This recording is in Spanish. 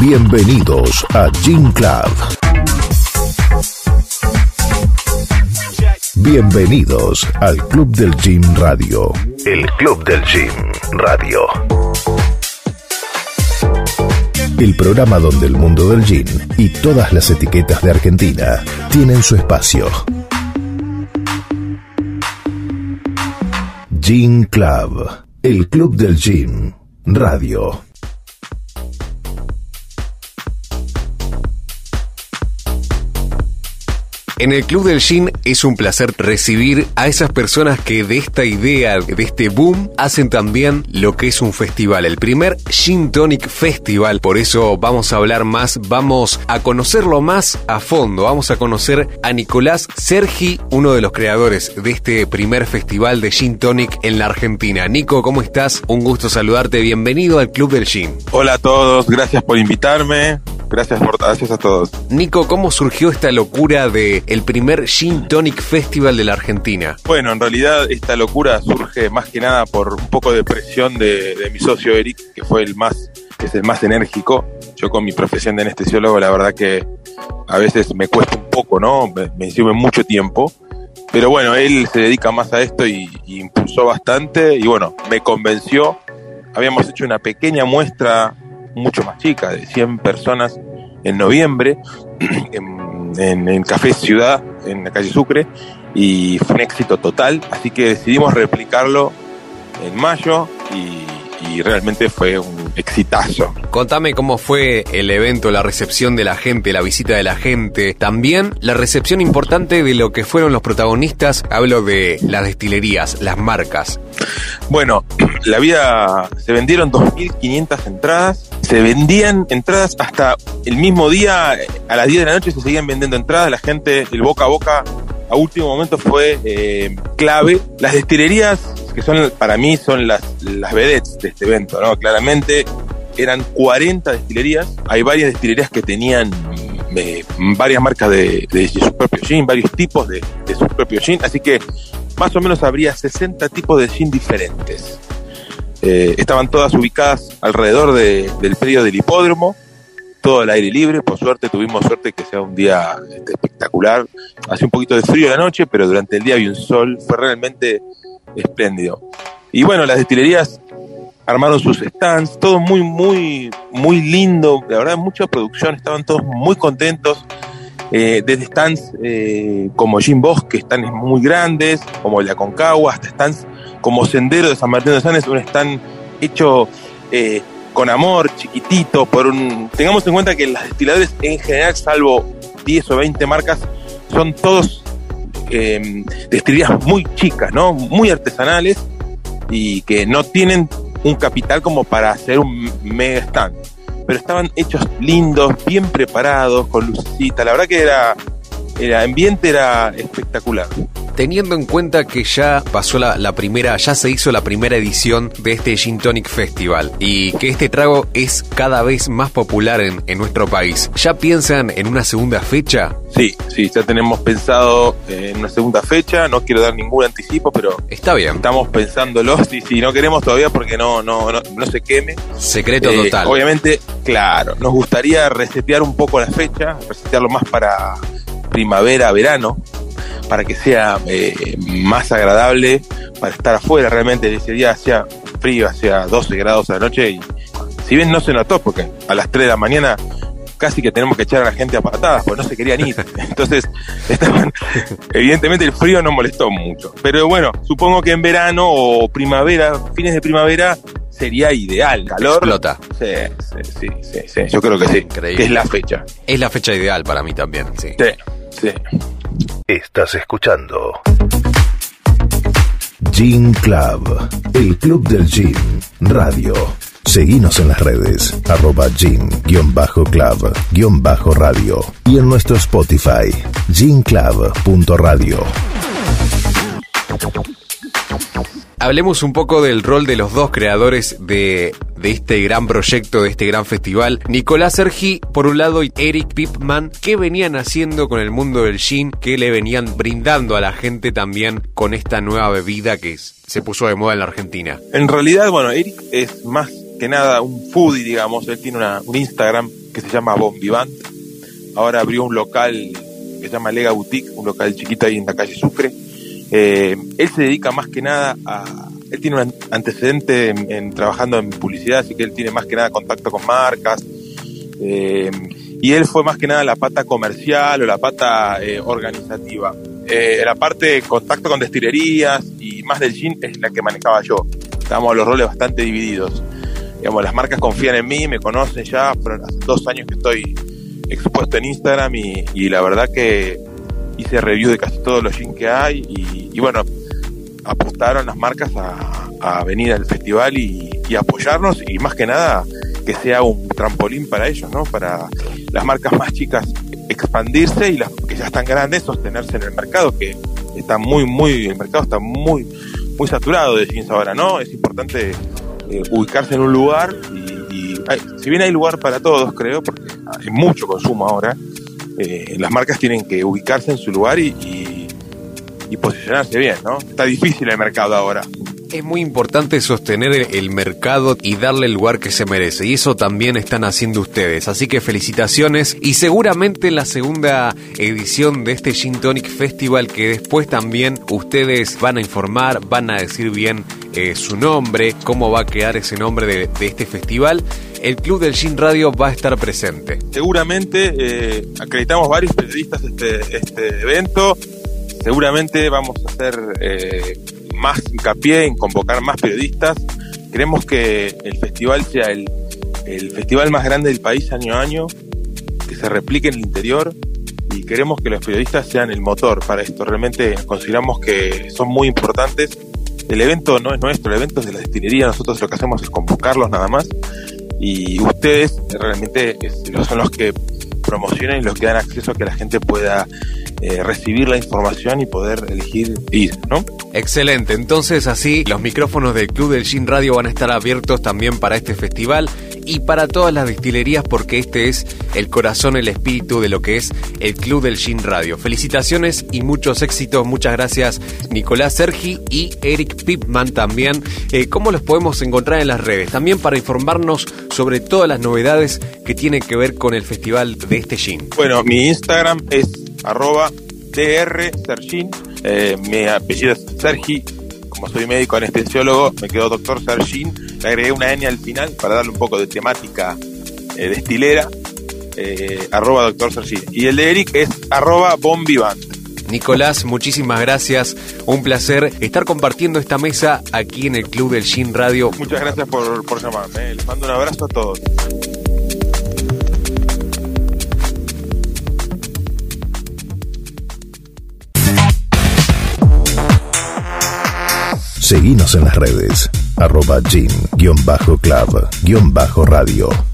Bienvenidos a Gym Club. Bienvenidos al Club del Gym Radio. El Club del Gym Radio. El programa donde el mundo del gym y todas las etiquetas de Argentina tienen su espacio. Gym Club. El Club del Gym Radio. En el Club del Gin es un placer recibir a esas personas que de esta idea, de este boom, hacen también lo que es un festival, el primer Gin Tonic Festival. Por eso vamos a hablar más, vamos a conocerlo más a fondo. Vamos a conocer a Nicolás Sergi, uno de los creadores de este primer festival de Gin Tonic en la Argentina. Nico, ¿cómo estás? Un gusto saludarte. Bienvenido al Club del Gin. Hola a todos, gracias por invitarme. Gracias, por, gracias a todos. Nico, ¿cómo surgió esta locura de el primer Gin Tonic Festival de la Argentina? Bueno, en realidad esta locura surge más que nada por un poco de presión de, de mi socio Eric, que fue el más, es el más enérgico. Yo con mi profesión de anestesiólogo, la verdad que a veces me cuesta un poco, ¿no? Me, me sirve mucho tiempo. Pero bueno, él se dedica más a esto y, y impulsó bastante y bueno, me convenció. Habíamos hecho una pequeña muestra mucho más chica, de 100 personas en noviembre, en, en, Café Ciudad, en la calle Sucre, y fue un éxito total, así que decidimos replicarlo en mayo y, y realmente fue un exitazo. Contame cómo fue el evento, la recepción de la gente, la visita de la gente, también la recepción importante de lo que fueron los protagonistas, hablo de las destilerías, las marcas. Bueno, la vida, se vendieron 2.500 entradas, se vendían entradas hasta el mismo día, a las 10 de la noche se seguían vendiendo entradas, la gente, el boca a boca a último momento fue eh, clave. Las destilerías, que son para mí son las, las vedettes de este evento, ¿no? Claramente eran 40 destilerías, hay varias destilerías que tenían eh, varias marcas de, de, su propio gin, varios tipos de, de su propio gin, así que más o menos habría 60 tipos de gin diferentes. Eh, estaban todas ubicadas alrededor de, del predio del hipódromo, todo al aire libre. Por suerte tuvimos suerte que sea un día este, espectacular. Hace un poquito de frío la noche, pero durante el día había un sol. Fue realmente espléndido. Y bueno, las destilerías armaron sus stands, todo muy, muy, muy lindo. La verdad, mucha producción. Estaban todos muy contentos. Eh, desde stands eh, como Jim Bosch, que stands muy grandes, como el de Aconcagua, hasta stands como Sendero de San Martín de Sanes, un stand hecho eh, con amor, chiquitito, por un... Tengamos en cuenta que las destiladores en general, salvo 10 o 20 marcas, son todos eh, destilerías muy chicas, ¿no? Muy artesanales y que no tienen un capital como para hacer un mega stand. Pero estaban hechos lindos, bien preparados, con lucecita. La verdad que era, el ambiente era espectacular teniendo en cuenta que ya pasó la, la, primera, ya se hizo la primera edición de este Gin Tonic Festival y que este trago es cada vez más popular en, en nuestro país, ¿ya piensan en una segunda fecha? Sí, sí, ya tenemos pensado en una segunda fecha, no quiero dar ningún anticipo, pero está bien. Estamos pensándolo, sí, sí, no queremos todavía porque no, no, no, no se queme. Secreto eh, total. Obviamente, claro, nos gustaría resetear un poco la fecha, resetearlo más para primavera, verano, para que sea eh, más agradable para estar afuera. Realmente ese día hacía frío, hacía 12 grados a la noche y si bien no se notó, porque a las 3 de la mañana casi que tenemos que echar a la gente a patadas, porque no se querían ir. Entonces, estaban, evidentemente el frío no molestó mucho. Pero bueno, supongo que en verano o primavera, fines de primavera, sería ideal. Calor. Explota. Sí, sí, sí, sí, sí, yo creo que sí. Increíble. Que es la fecha. Es la fecha ideal para mí también, sí. Sí, sí. Estás escuchando Gin Club, el club del gin, radio. Seguinos en las redes, arroba gin-club-radio y en nuestro Spotify, ginclub.radio. Hablemos un poco del rol de los dos creadores de, este gran proyecto, de este gran festival. Nicolás Sergi, por un lado, y Eric Pipman, ¿qué venían haciendo con el mundo del gin? ¿Qué le venían brindando a la gente también con esta nueva bebida que se puso de moda en la Argentina? En realidad, bueno, Eric es más que nada un foodie, digamos. Él tiene un Instagram que se llama Bombivant. Ahora abrió un local que se llama Lega Boutique, un local chiquito ahí en la calle Sucre. Eh, él se dedica más que nada a... Él tiene un antecedente en, trabajando en publicidad, así que él tiene más que nada contacto con marcas. Eh, y él fue más que nada la pata comercial o la pata eh, organizativa. la parte de contacto con destilerías y más del gin es la que manejaba yo. Estábamos los roles bastante divididos. Digamos, las marcas confían en mí, me conocen ya, pero hace dos años que estoy expuesto en Instagram y, la verdad que hice review de casi todos los jeans que hay y, bueno, apostaron las marcas a, venir al festival y, apoyarnos y más que nada que sea un trampolín para ellos, ¿no? Para las marcas más chicas expandirse y las que ya están grandes sostenerse en el mercado, que está muy, muy, el mercado está muy, muy saturado de jeans ahora, ¿no? Es importante eh, ubicarse en un lugar y, si bien hay lugar para todos, creo, porque hay mucho consumo ahora, eh, las marcas tienen que ubicarse en su lugar y, y posicionarse bien, ¿no? Está difícil el mercado ahora. Es muy importante sostener el mercado y darle el lugar que se merece. Y eso también están haciendo ustedes. Así que felicitaciones. Y seguramente en la segunda edición de este Gin Tonic Festival, que después también ustedes van a informar, van a decir bien eh, su nombre, cómo va a quedar ese nombre de, este festival. El Club del Gin Radio va a estar presente. Seguramente eh, acreditamos varios periodistas este, este evento. Seguramente vamos a hacer eh, más hincapié en convocar más periodistas. Queremos que el festival sea el, el festival más grande del país año a año, que se replique en el interior y queremos que los periodistas sean el motor para esto. Realmente consideramos que son muy importantes. El evento no es nuestro, el evento es de la destilería, nosotros lo que hacemos es convocarlos nada más y ustedes realmente son los que promocionan y los que dan acceso a que la gente pueda eh, recibir la información y poder elegir ir, ¿no? Excelente, entonces así los micrófonos del Club del Gin Radio van a estar abiertos también para este festival y para todas las destilerías porque este es el corazón, el espíritu de lo que es el Club del Gin Radio. Felicitaciones y muchos éxitos, muchas gracias Nicolás Sergi y Eric Pipman también. Eh, ¿Cómo los podemos encontrar en las redes? También para informarnos sobre todas las novedades que tienen que ver con el festival de este gin. Bueno, mi Instagram es arroba drsergin. Eh, mi apellido es Sergi. Como soy médico anestesiólogo, me quedó doctor Sergin. Le agregué una N al final para darle un poco de temática eh, destilera. Eh, arroba doctor Sergin. Y el de Eric es arroba bombivant. Nicolás, muchísimas gracias. Un placer estar compartiendo esta mesa aquí en el Club del Gin Radio. Muchas gracias por, por llamarme. Les mando un abrazo a todos. Seguinos en las redes, arroba gym-club-radio.